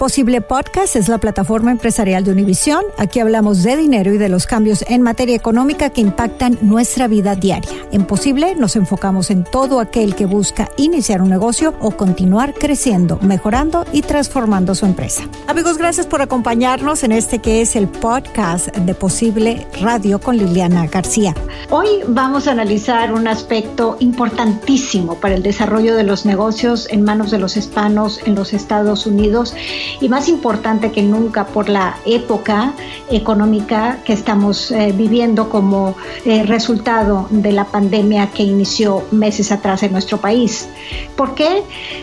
Posible Podcast es la plataforma empresarial de Univisión. Aquí hablamos de dinero y de los cambios en materia económica que impactan nuestra vida diaria. En Posible nos enfocamos en todo aquel que busca iniciar un negocio o continuar creciendo, mejorando y transformando su empresa. Amigos, gracias por acompañarnos en este que es el podcast de Posible Radio con Liliana García. Hoy vamos a analizar un aspecto importantísimo para el desarrollo de los negocios en manos de los hispanos en los Estados Unidos y más importante que nunca por la época económica que estamos eh, viviendo como eh, resultado de la pandemia que inició meses atrás en nuestro país. ¿Por qué?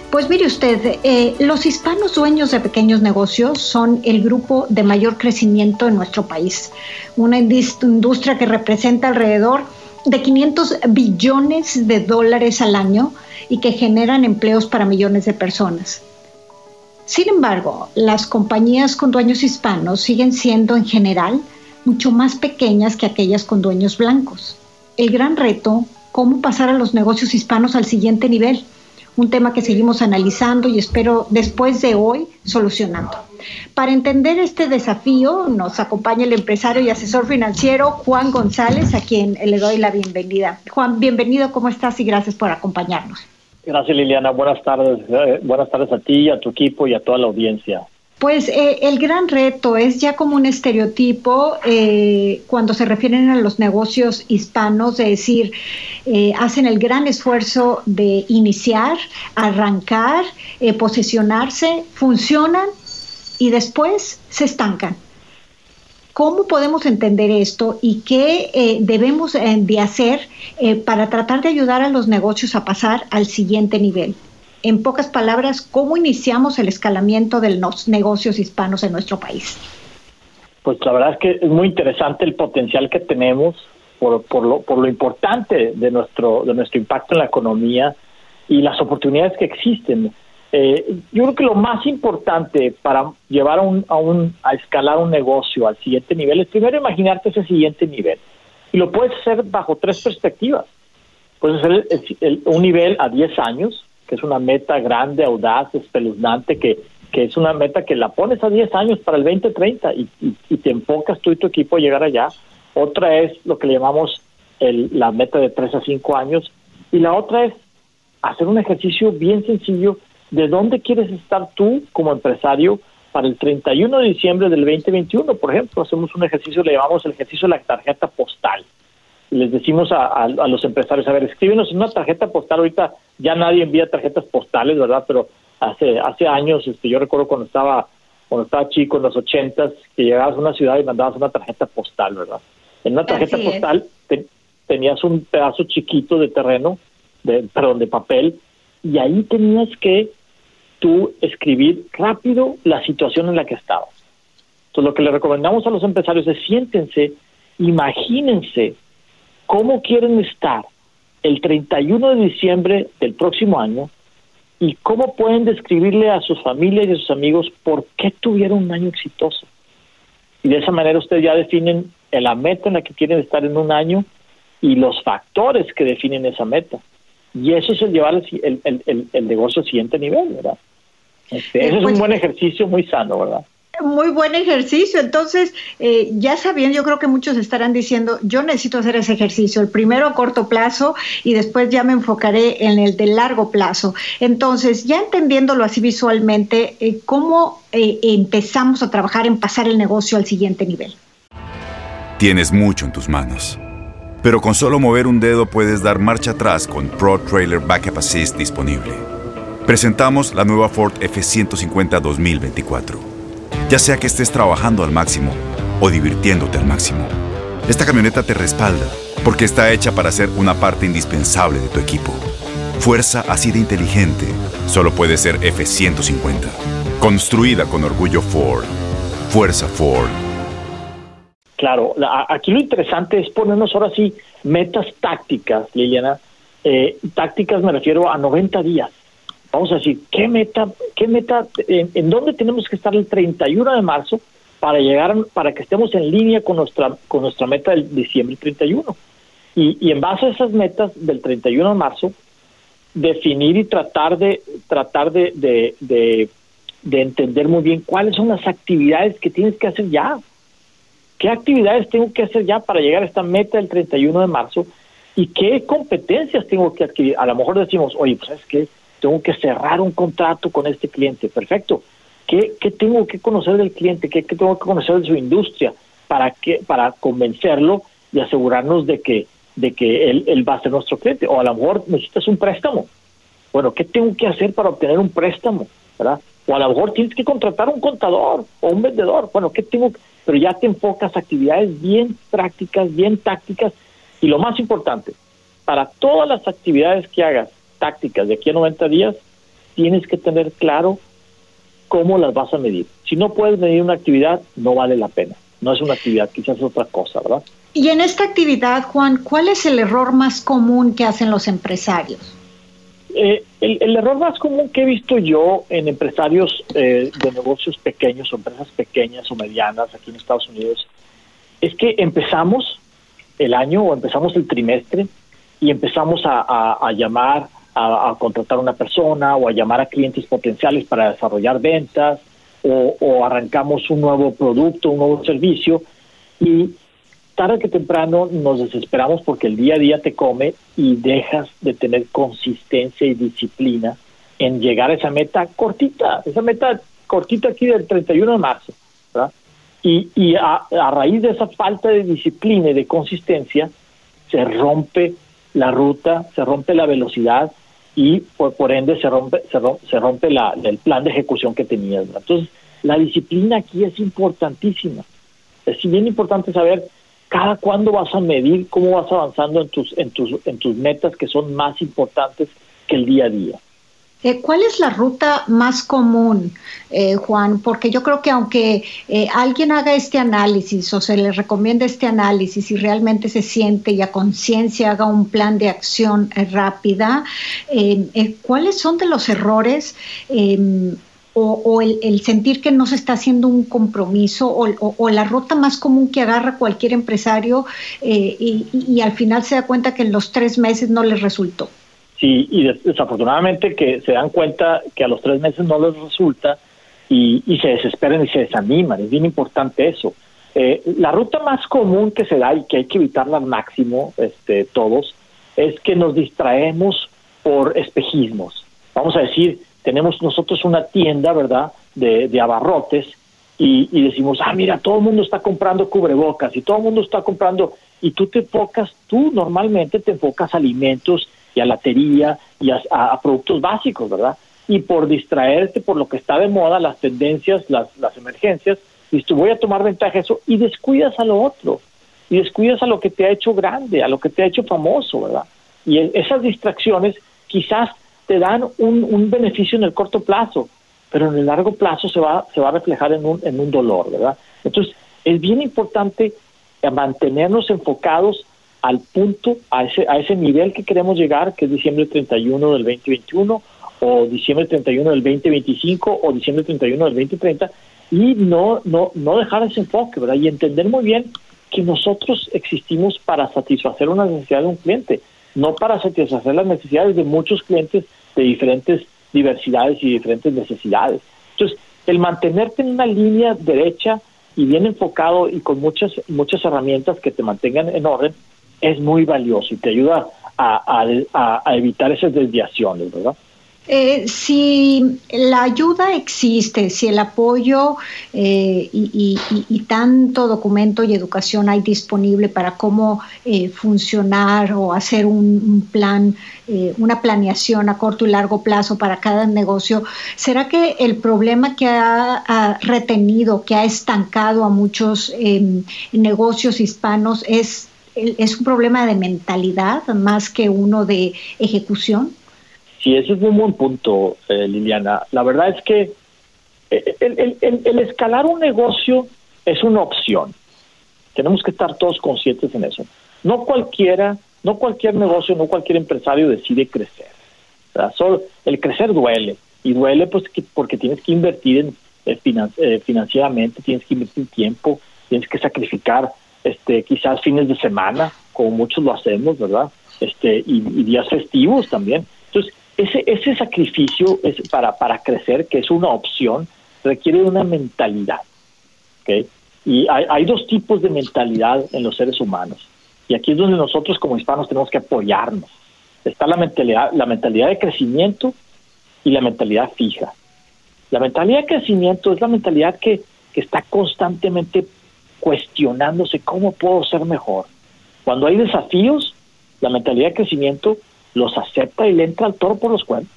Pues mire usted, eh, los hispanos dueños de pequeños negocios son el grupo de mayor crecimiento en nuestro país, una industria que representa alrededor de 500 billones de dólares al año y que generan empleos para millones de personas. Sin embargo, las compañías con dueños hispanos siguen siendo en general mucho más pequeñas que aquellas con dueños blancos. El gran reto, cómo pasar a los negocios hispanos al siguiente nivel, un tema que seguimos analizando y espero después de hoy solucionando. Para entender este desafío nos acompaña el empresario y asesor financiero Juan González, a quien le doy la bienvenida. Juan, bienvenido, ¿cómo estás? Y gracias por acompañarnos. Gracias Liliana, buenas tardes. Eh, buenas tardes a ti, a tu equipo y a toda la audiencia. Pues eh, el gran reto es ya como un estereotipo eh, cuando se refieren a los negocios hispanos, de decir, hacen el gran esfuerzo de iniciar, arrancar, posesionarse, funcionan y después se estancan. ¿Cómo podemos entender esto y qué eh, debemos eh, de hacer eh, para tratar de ayudar a los negocios a pasar al siguiente nivel? En pocas palabras, ¿cómo iniciamos el escalamiento de los negocios hispanos en nuestro país? Pues la verdad es que es muy interesante el potencial que tenemos por, por, lo, por lo importante de nuestro, de nuestro impacto en la economía y las oportunidades que existen. Eh, yo creo que lo más importante para llevar a, un, a, un, a escalar un negocio al siguiente nivel es primero imaginarte ese siguiente nivel. Y lo puedes hacer bajo tres perspectivas. Puedes hacer un nivel a 10 años, que es una meta grande, audaz, espeluznante, que, que es una meta que la pones a 10 años para el 2030 y, y, y te enfocas tú y tu equipo a llegar allá. Otra es lo que le llamamos el, la meta de 3 a 5 años. Y la otra es hacer un ejercicio bien sencillo de dónde quieres estar tú como empresario para el 31 de diciembre del 2021. Por ejemplo, hacemos un ejercicio, le llamamos el ejercicio de la tarjeta postal. Y les decimos a, los empresarios, a ver, escríbenos una tarjeta postal. Ahorita ya nadie envía tarjetas postales, ¿verdad? Pero hace hace años, este, yo recuerdo cuando estaba cuando estaba chico, en los ochentas, que llegabas a una ciudad y mandabas una tarjeta postal, ¿verdad? En una tarjeta postal tenías un pedazo chiquito de terreno, de, perdón, de papel, y ahí tenías que tú escribir rápido la situación en la que estabas. Entonces, lo que le recomendamos a los empresarios es siéntense, imagínense cómo quieren estar el 31 de diciembre del próximo año y cómo pueden describirle a sus familias y a sus amigos por qué tuvieron un año exitoso. Y de esa manera ustedes ya definen la meta en la que quieren estar en un año y los factores que definen esa meta. Y eso es el llevar el, el, el, negocio al siguiente nivel, ¿verdad? Este, ese es un pues, buen ejercicio muy sano, ¿verdad? Muy buen ejercicio. Entonces, eh, ya sabiendo, yo creo que muchos estarán diciendo, yo necesito hacer ese ejercicio, el primero a corto plazo y después ya me enfocaré en el de largo plazo. Entonces, ya entendiéndolo así visualmente, eh, ¿cómo eh, empezamos a trabajar en pasar el negocio al siguiente nivel? Tienes mucho en tus manos pero con solo mover un dedo puedes dar marcha atrás con Pro Trailer Backup Assist disponible. Presentamos la nueva Ford F150 2024. Ya sea que estés trabajando al máximo o divirtiéndote al máximo, esta camioneta te respalda porque está hecha para ser una parte indispensable de tu equipo. Fuerza así de inteligente solo puede ser F-150. Construida con orgullo Ford. Fuerza Ford. Claro, aquí lo interesante es ponernos ahora sí metas tácticas, Liliana. Eh, tácticas me refiero a 90 días. Vamos a decir, ¿qué meta, qué meta, en, dónde tenemos que estar el 31 de marzo para llegar, para que estemos en línea con nuestra, con nuestra meta del diciembre 31? Y, y en base a esas metas del 31 de marzo, definir y tratar de tratar de, de, entender muy bien cuáles son las actividades que tienes que hacer ya. ¿Qué actividades tengo que hacer ya para llegar a esta meta del 31 de marzo? ¿Y qué competencias tengo que adquirir? A lo mejor decimos, oye, pues es que tengo que cerrar un contrato con este cliente. Perfecto. ¿Qué, qué tengo que conocer del cliente? ¿Qué, ¿Qué, tengo que conocer de su industria para, que, para convencerlo y asegurarnos de que de que él, él va a ser nuestro cliente. O a lo mejor necesitas un préstamo. Bueno, ¿qué tengo que hacer para obtener un préstamo? ¿verdad? O a lo mejor tienes que contratar un contador o un vendedor. Bueno, ¿qué tengo? Pero ya te enfocas a actividades bien prácticas, bien tácticas. Y lo más importante, para todas las actividades que hagas tácticas de aquí a 90 días, tienes que tener claro cómo las vas a medir. Si no puedes medir una actividad, no vale la pena. No es una actividad, quizás es otra cosa, ¿verdad? Y en esta actividad, Juan, ¿cuál es el error más común que hacen los empresarios? Eh, el, error más común que he visto yo en empresarios eh, de negocios pequeños o empresas pequeñas o medianas aquí en Estados Unidos es que empezamos el año o empezamos el trimestre y empezamos a, llamar, a, contratar a una persona o a llamar a clientes potenciales para desarrollar ventas o, arrancamos un nuevo producto, un nuevo servicio y tarde que temprano nos desesperamos porque el día a día te come y dejas de tener consistencia y disciplina en llegar a esa meta cortita, esa meta cortita aquí del 31 de marzo. Y a, raíz de esa falta de disciplina y de consistencia, se rompe la ruta, se rompe la velocidad y por, por ende se rompe, se rompe, se rompe la, el plan de ejecución que tenías. Entonces, la disciplina aquí es importantísima. Es bien importante saber cada cuándo vas a medir cómo vas avanzando en tus, en tus, en tus metas que son más importantes que el día a día. Eh, ¿Cuál es la ruta más común, eh, Juan? Porque yo creo que aunque eh, alguien haga este análisis o se le recomienda este análisis y realmente se siente y a conciencia haga un plan de acción rápida, ¿cuáles son de los errores o, el, sentir que no se está haciendo un compromiso o, la ruta más común que agarra cualquier empresario eh, y, al final se da cuenta que en los tres meses no les resultó. Sí, y desafortunadamente que se dan cuenta que a los tres meses no les resulta y, se desesperan y se desaniman. Es bien importante eso. Eh, la ruta más común que se da y que hay que evitarla al máximo este, todos es que nos distraemos por espejismos. Vamos a decir, tenemos nosotros una tienda, ¿verdad?, de, abarrotes y, decimos, ah, mira, todo el mundo está comprando cubrebocas y todo el mundo está comprando, y tú te enfocas, tú normalmente te enfocas alimentos y a latería y a, productos básicos, ¿verdad? Y por distraerte por lo que está de moda, las tendencias, las, emergencias, dices, tú voy a tomar ventaja de eso y descuidas a lo otro, y descuidas a lo que te ha hecho grande, a lo que te ha hecho famoso, ¿verdad? Y esas distracciones quizás te dan un, un beneficio en el corto plazo, pero en el largo plazo se va, se va a reflejar en un, en un dolor, ¿verdad? Entonces, es bien importante mantenernos enfocados al punto, a ese, a ese nivel que queremos llegar, que es diciembre 31 del 2021, o diciembre 31 del 2025, o diciembre 31 del 2030, y no, no, no dejar ese enfoque, ¿verdad? Y entender muy bien que nosotros existimos para satisfacer una necesidad de un cliente, no para satisfacer las necesidades de muchos clientes de diferentes diversidades y diferentes necesidades. Entonces, el mantenerte en una línea derecha y bien enfocado y con muchas muchas herramientas que te mantengan en orden es muy valioso y te ayuda a, a, a evitar esas desviaciones, ¿verdad? Eh, si la ayuda existe, si el apoyo eh, y, tanto documento y educación hay disponible para cómo eh, funcionar o hacer un, plan, una planeación a corto y largo plazo para cada negocio, ¿será que el problema que ha, retenido, que ha estancado a muchos em, negocios hispanos es, es un problema de mentalidad más que uno de ejecución? Sí, ese es un buen punto, eh, Liliana. La verdad es que eh, el, escalar un negocio es una opción. Tenemos que estar todos conscientes en eso. No cualquiera, no cualquier negocio, no cualquier empresario decide crecer. El crecer duele y duele pues porque tienes que invertir en, eh, financieramente, tienes que invertir tiempo, tienes que sacrificar este quizás fines de semana, como muchos lo hacemos, ¿verdad? Este y, y días festivos también. Entonces, ese, ese sacrificio es para, para crecer, que es una opción, requiere una mentalidad. ¿okay? Y hay, hay dos tipos de mentalidad en los seres humanos. Y aquí es donde nosotros como hispanos tenemos que apoyarnos. Está la mentalidad, la mentalidad de crecimiento y la mentalidad fija. La mentalidad de crecimiento es la mentalidad que, que está constantemente cuestionándose cómo puedo ser mejor. Cuando hay desafíos, la mentalidad de crecimiento los acepta y le entra al toro por los cuernos.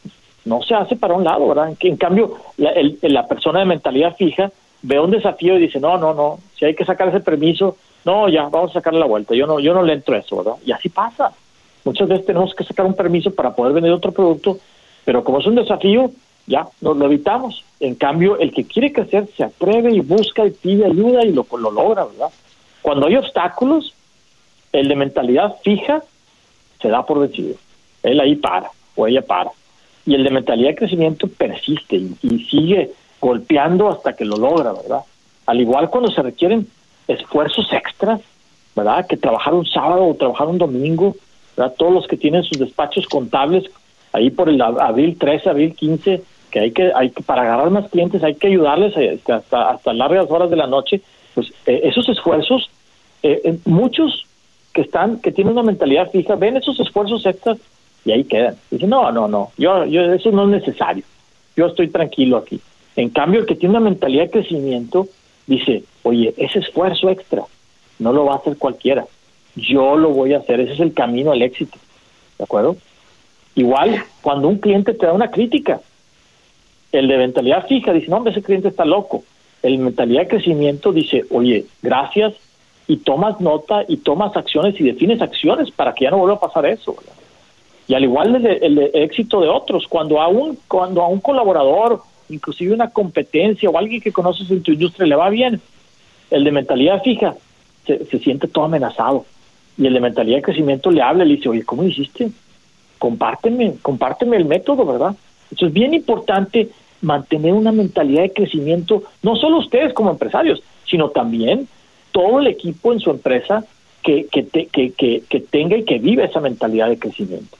No se hace para un lado, ¿verdad? En, cambio, la, la persona de mentalidad fija ve un desafío y dice, no, no, no, si hay que sacar ese permiso, no, ya, vamos a sacarle la vuelta, yo no, yo no le entro a eso, ¿verdad? Y así pasa. Muchas veces tenemos que sacar un permiso para poder vender otro producto, pero como es un desafío, ya, nos lo evitamos. En cambio, el que quiere crecer se atreve y busca y pide ayuda y lo, lo logra, ¿verdad? Cuando hay obstáculos, el de mentalidad fija se da por vencido él ahí para o ella para. Y el de mentalidad de crecimiento persiste y, sigue golpeando hasta que lo logra, ¿verdad? Al igual cuando se requieren esfuerzos extras, ¿verdad? Que trabajar un sábado o trabajar un domingo, ¿verdad? Todos los que tienen sus despachos contables, ahí por el abril 13, abril 15, que hay que, hay que para agarrar más clientes hay que ayudarles eh, hasta, hasta largas horas de la noche, pues eh, esos esfuerzos, eh, muchos que están, que tienen una mentalidad fija, ven esos esfuerzos extras y ahí quedan. Dice, no, no, no, yo, yo, eso no es necesario, yo estoy tranquilo aquí. En cambio, el que tiene una mentalidad de crecimiento dice, oye, ese esfuerzo extra no lo va a hacer cualquiera, yo lo voy a hacer, ese es el camino al éxito, ¿de acuerdo? Igual, cuando un cliente te da una crítica, el de mentalidad fija dice, no, ese cliente está loco. El mentalidad de crecimiento dice, oye, gracias, y tomas nota y tomas acciones y defines acciones para que ya no vuelva a pasar eso. y al igual el, éxito de otros, cuando a un, cuando a un colaborador, inclusive una competencia o alguien que conoces en tu industria le va bien, el de mentalidad fija se, siente todo amenazado y el de mentalidad de crecimiento le habla y le dice, oye, ¿cómo hiciste? Compárteme, compárteme el método, ¿verdad? Eso es bien importante mantener una mentalidad de crecimiento, no solo ustedes como empresarios, sino también todo el equipo en su empresa que, que, que, que tenga y que viva esa mentalidad de crecimiento.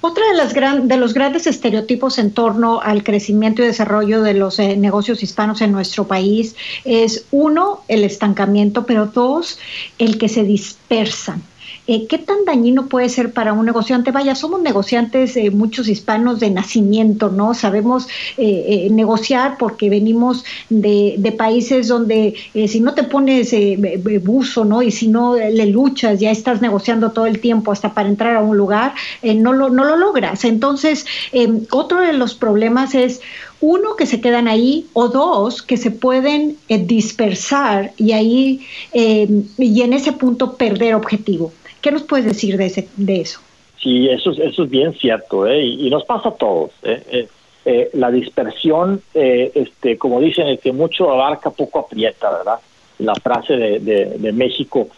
Otra de, de los grandes estereotipos en torno al crecimiento y desarrollo de los eh, negocios hispanos en nuestro país es, uno, el estancamiento, pero dos, el que se dispersan. Eh, ¿qué tan dañino puede ser para un negociante? Vaya, somos negociantes, eh, muchos hispanos de nacimiento, ¿no? Sabemos eh, negociar porque venimos de, países donde si no te pones buzo, ¿no? Y si no le luchas, ya estás negociando todo el tiempo hasta para entrar a un lugar, no, lo, no lo logras. Entonces, otro de los problemas es uno, que se quedan ahí, o dos, que se pueden dispersar y ahí, y en ese punto perder objetivo. ¿Qué nos puedes decir de, ese, de eso? Sí, eso, eso es bien cierto, ¿eh? y, nos pasa a todos. ¿eh? eh, eh la dispersión, eh, este, como dicen, el que mucho abarca, poco aprieta, ¿verdad? La frase de, de, México.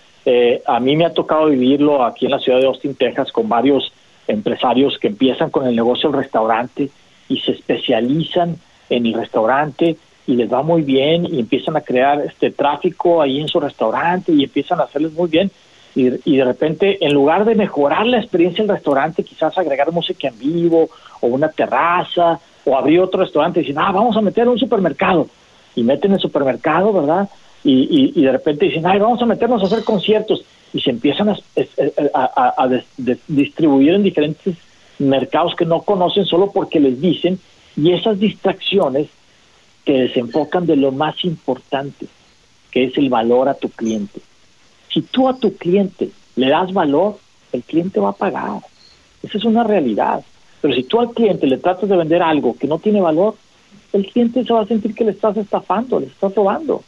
a mí me ha tocado vivirlo aquí en la ciudad de Austin, Texas, con varios empresarios que empiezan con el negocio del restaurante y se especializan en el restaurante y les va muy bien y empiezan a crear este tráfico ahí en su restaurante y empiezan a hacerles muy bien y, de repente, en lugar de mejorar la experiencia del restaurante, quizás agregar música en vivo o una terraza o abrir otro restaurante y dicen, ah, vamos a meter un supermercado. Y meten el supermercado, ¿verdad? Y, y, de repente dicen, ay, vamos a meternos a hacer conciertos. Y se empiezan a, a, distribuir en diferentes mercados que no conocen solo porque les dicen y esas distracciones te desenfocan de lo más importante, que es el valor a tu cliente. Si tú a tu cliente le das valor, el cliente va a pagar. Esa es una realidad. Pero si tú al cliente le tratas de vender algo que no tiene valor, el cliente se va a sentir que le estás estafando, le estás robando.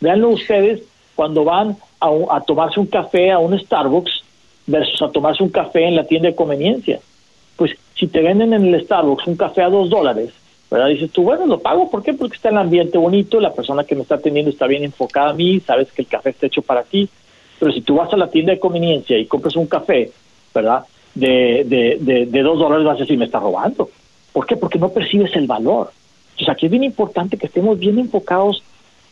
Veanlo ustedes cuando van a, tomarse un café a un Starbucks versus a tomarse un café en la tienda de conveniencia. Pues si te venden en el Starbucks un café a dos dólares, ¿verdad? Dices tú, bueno, lo pago, ¿por qué? Porque está el ambiente bonito, la persona que me está atendiendo está bien enfocada a mí, sabes que el café está hecho para ti. Pero si tú vas a la tienda de conveniencia y compras un café, ¿verdad? De, de, de, dos dólares vas a decir, me está robando. ¿Por qué? Porque no percibes el valor. Entonces aquí es bien importante que estemos bien enfocados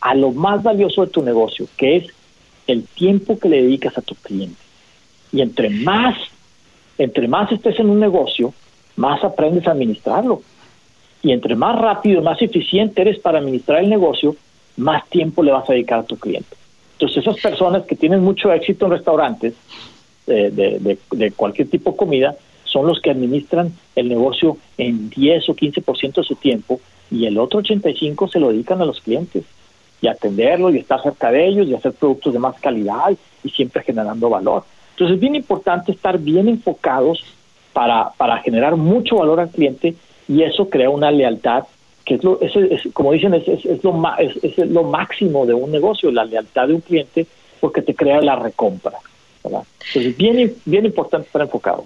a lo más valioso de tu negocio, que es el tiempo que le dedicas a tu cliente. Y entre más, entre más estés en un negocio, más aprendes a administrarlo. Y entre más rápido más eficiente eres para administrar el negocio, más tiempo le vas a dedicar a tu cliente. Entonces, esas personas que tienen mucho éxito en restaurantes de, de, cualquier tipo de comida son los que administran el negocio en 10 o 15% de su tiempo y el otro 85% se lo dedican a los clientes y atenderlos y estar cerca de ellos y hacer productos de más calidad y siempre generando valor. Entonces es bien importante estar bien enfocados para, para generar mucho valor al cliente y eso crea una lealtad que es lo, es, como dicen, es, es, lo, es, es lo máximo de un negocio, la lealtad de un cliente, porque te crea la recompra. ¿verdad? Entonces, bien, bien importante estar enfocados.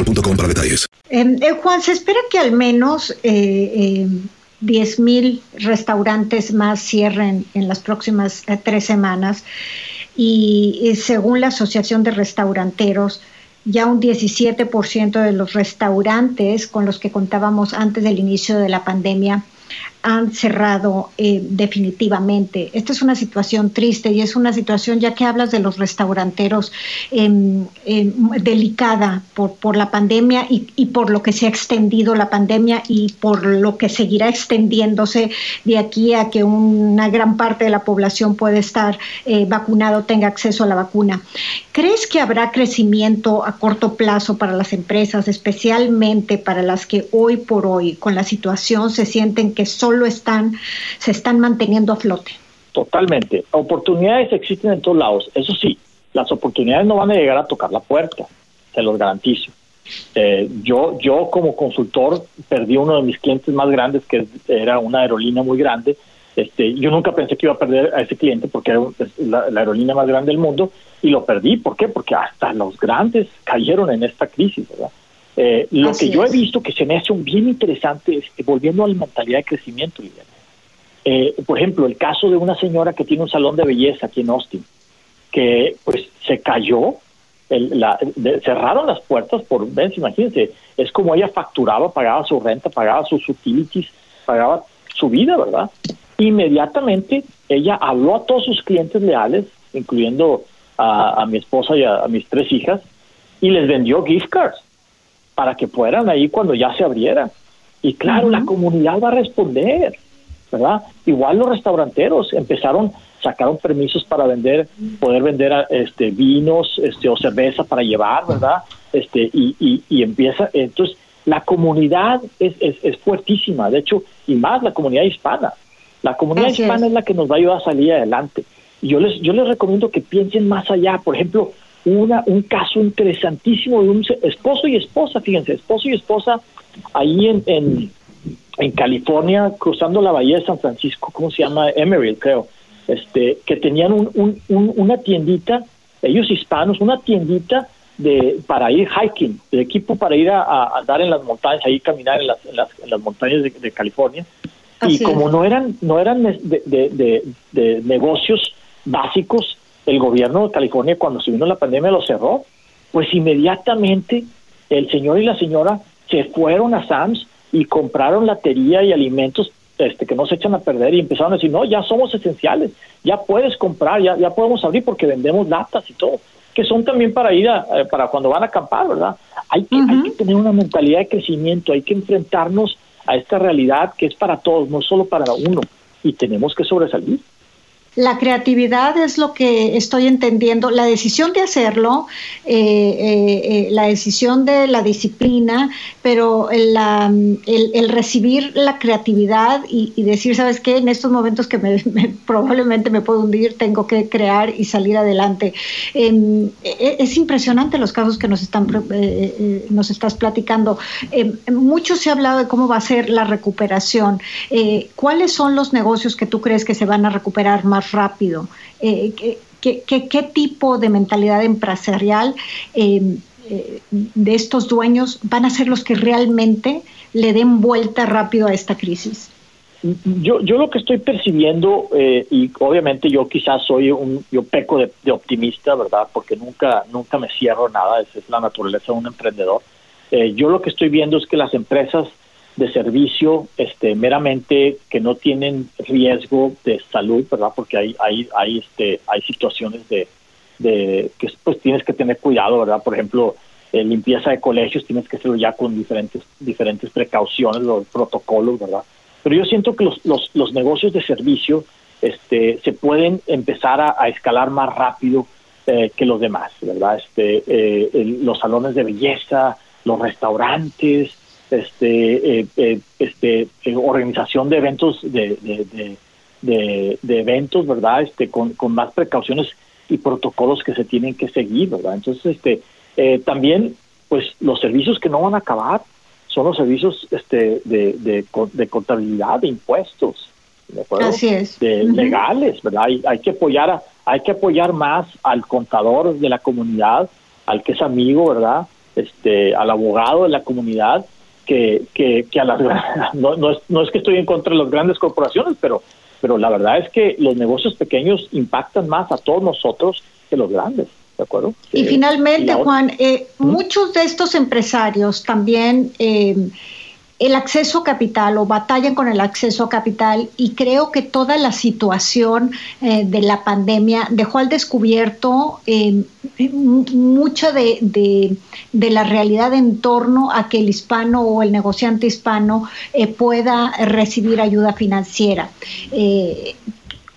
para detalles. Em, eh, Juan, se espera que al menos eh, 10.000 eh, restaurantes más cierren en las próximas eh, tres semanas y, según la Asociación de Restauranteros, ya un 17% de los restaurantes con los que contábamos antes del inicio de la pandemia han cerrado eh, definitivamente. Esta es una situación triste y es una situación, ya que hablas de los restauranteros, em, em, delicada por, por la pandemia y, por lo que se ha extendido la pandemia y por lo que seguirá extendiéndose de aquí a que una gran parte de la población puede estar eh, vacunado, tenga acceso a la vacuna. ¿Crees que habrá crecimiento a corto plazo para las empresas, especialmente para las que hoy por hoy, con la situación, se sienten que solo están, se están manteniendo a flote. Totalmente. Oportunidades existen en todos lados. Eso sí, las oportunidades no van a llegar a tocar la puerta, se los garantizo. Eh, yo, yo como consultor perdí uno de mis clientes más grandes, que era una aerolínea muy grande. Este, yo nunca pensé que iba a perder a ese cliente porque era la, la aerolínea más grande del mundo y lo perdí. ¿Por qué? Porque hasta los grandes cayeron en esta crisis, ¿verdad? Eh, lo que yo he visto que se me hace un bien interesante es que volviendo a la mentalidad de crecimiento, eh, por ejemplo, el caso de una señora que tiene un salón de belleza aquí en Austin, que pues se cayó, la, cerraron las puertas por, ven, imagínense, es como ella facturaba, pagaba su renta, pagaba sus utilities, pagaba su vida, ¿verdad? Inmediatamente ella habló a todos sus clientes leales, incluyendo a, mi esposa y a mis tres hijas, y les vendió gift cards para que fueran ahí cuando ya se abriera. Y claro, la comunidad va a responder, ¿verdad? Igual los restauranteros empezaron, sacaron permisos para vender, poder vender este vinos, este o cerveza para llevar, ¿verdad? Este y, y, empieza, entonces la comunidad es, es, fuertísima, de hecho, y más la comunidad hispana. La comunidad hispana es. la que nos va a ayudar a salir adelante. Y yo les, yo les recomiendo que piensen más allá. Por ejemplo, una, un caso interesantísimo de un esposo y esposa, fíjense, esposo y esposa ahí en, en, en California, cruzando la bahía de San Francisco, ¿cómo se llama? Emerald, creo, este, que tenían un, un, una tiendita, ellos hispanos, una tiendita de para ir hiking, de equipo para ir a, andar en las montañas, ahí caminar en las, en las, en las montañas de, California. y como no eran, no eran de, de, de negocios básicos, el gobierno de California cuando se vino la pandemia lo cerró, pues inmediatamente el señor y la señora se fueron a Sam's y compraron latería y alimentos este, que no se echan a perder y empezaron a decir, no, ya somos esenciales, ya puedes comprar, ya, ya podemos abrir porque vendemos latas y todo, que son también para ir a, eh, para cuando van a acampar, ¿verdad? Hay que, hay que tener una mentalidad de crecimiento, hay que enfrentarnos a esta realidad que es para todos, no solo para uno, y tenemos que sobresalir. La creatividad es lo que estoy entendiendo, la decisión de hacerlo, eh, eh, eh, la decisión de la disciplina, pero el, recibir la creatividad y, decir, ¿sabes qué? En estos momentos que me, probablemente me puedo hundir, tengo que crear y salir adelante. Em, e, es impresionante los casos que nos, están, nos estás platicando. Em, mucho se ha hablado de cómo va a ser la recuperación. ¿Cuáles son los negocios que tú crees que se van a recuperar más? Rápido? Eh, ¿qué, qué, tipo de mentalidad empresarial em, eh, de estos dueños van a ser los que realmente le den vuelta rápido a esta crisis? Yo, yo lo que estoy percibiendo, eh, y obviamente yo quizás soy un, yo peco de, optimista, ¿verdad? Porque nunca, nunca me cierro nada, esa es la naturaleza de un emprendedor. yo lo que estoy viendo es que las empresas de servicio este meramente que no tienen riesgo de salud verdad porque hay hay hay este hay situaciones de, que pues tienes que tener cuidado verdad por ejemplo limpieza de colegios tienes que hacerlo ya con diferentes diferentes precauciones los protocolos verdad pero yo siento que los los, los negocios de servicio este se pueden empezar a, escalar más rápido eh, que los demás verdad este eh, los salones de belleza los restaurantes este, eh, eh, este, eh, organización de eventos, de, de, de, eventos, ¿verdad? Este, con, con, más precauciones y protocolos que se tienen que seguir, ¿verdad? Entonces, este, también, pues, los servicios que no van a acabar son los servicios este, de, de, contabilidad, de impuestos, ¿de acuerdo? Así es. De, Legales, ¿verdad? Hay, hay que apoyar hay que apoyar más al contador de la comunidad, al que es amigo, ¿verdad? Este, al abogado de la comunidad, que, que, que a las no, no, es, no es que estoy en contra de las grandes corporaciones, pero, pero la verdad es que los negocios pequeños impactan más a todos nosotros que los grandes. ¿De acuerdo? Y finalmente, Juan, eh, muchos de estos empresarios también eh, el acceso a capital o batallan con el acceso a capital y creo que toda la situación eh, de la pandemia dejó al descubierto eh, mucha de, la realidad en torno a que el hispano o el negociante hispano eh, pueda recibir ayuda financiera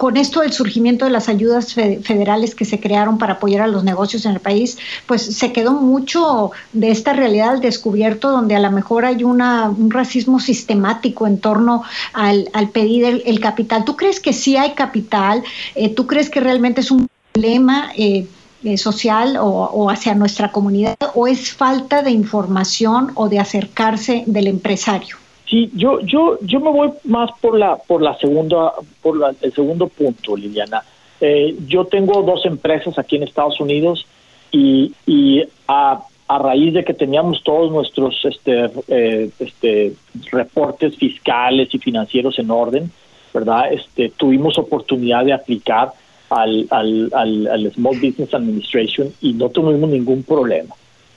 con esto del surgimiento de las ayudas federales que se crearon para apoyar a los negocios en el país, pues se quedó mucho de esta realidad al descubierto, donde a lo mejor hay una, un racismo sistemático en torno al, pedir el, capital. ¿Tú crees que sí hay capital? Eh, ¿Tú crees que realmente es un problema? Eh, eh, social o, o, hacia nuestra comunidad o es falta de información o de acercarse del empresario? Sí, yo, yo, yo me voy más por la, por la segunda, por el segundo punto, Liliana. Eh, yo tengo dos empresas aquí en Estados Unidos y, y a, a raíz de que teníamos todos nuestros este, eh, este, reportes fiscales y financieros en orden, ¿verdad? Este, tuvimos oportunidad de aplicar al, al, al Small Business Administration y no tuvimos ningún problema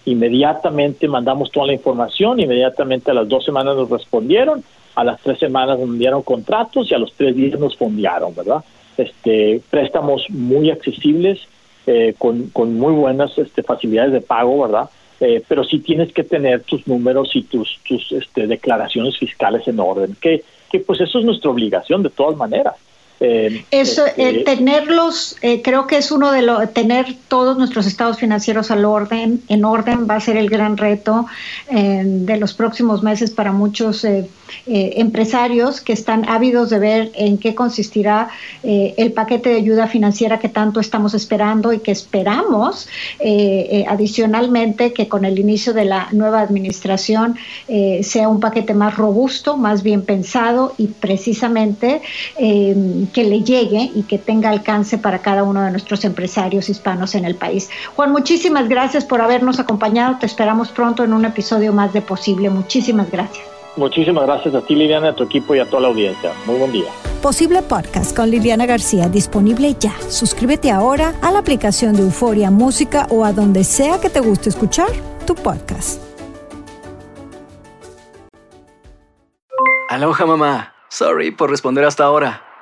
inmediatamente mandamos toda la información, inmediatamente a las dos semanas nos respondieron, a las tres semanas nos enviaron contratos y a los tres días nos fondearon, ¿verdad? Este, préstamos muy accesibles, eh, con, con, muy buenas este, facilidades de pago, ¿verdad? Eh, pero sí tienes que tener tus números y tus, tus este, declaraciones fiscales en orden, que, que pues eso es nuestra obligación de todas maneras. Eh, Eso, este, tenerlos, eh, creo que es uno de los, tener todos nuestros estados financieros al orden, en orden va a ser el gran reto eh, de los próximos meses para muchos eh, empresarios que están ávidos de ver en qué consistirá el paquete de ayuda financiera que tanto estamos esperando y que esperamos adicionalmente que con el inicio de la nueva administración sea un paquete más robusto, más bien pensado y precisamente que le llegue y que tenga alcance para cada uno de nuestros empresarios hispanos en el país. Juan, muchísimas gracias por habernos acompañado. Te esperamos pronto en un episodio más de Posible. Muchísimas gracias. Muchísimas gracias a ti, Liliana, a tu equipo y a toda la audiencia. Muy buen día. Posible Podcast con Liliana García disponible ya. Suscríbete ahora a la aplicación de Euforia Música o a donde sea que te guste escuchar tu podcast. Aloha mamá. Sorry por responder hasta ahora.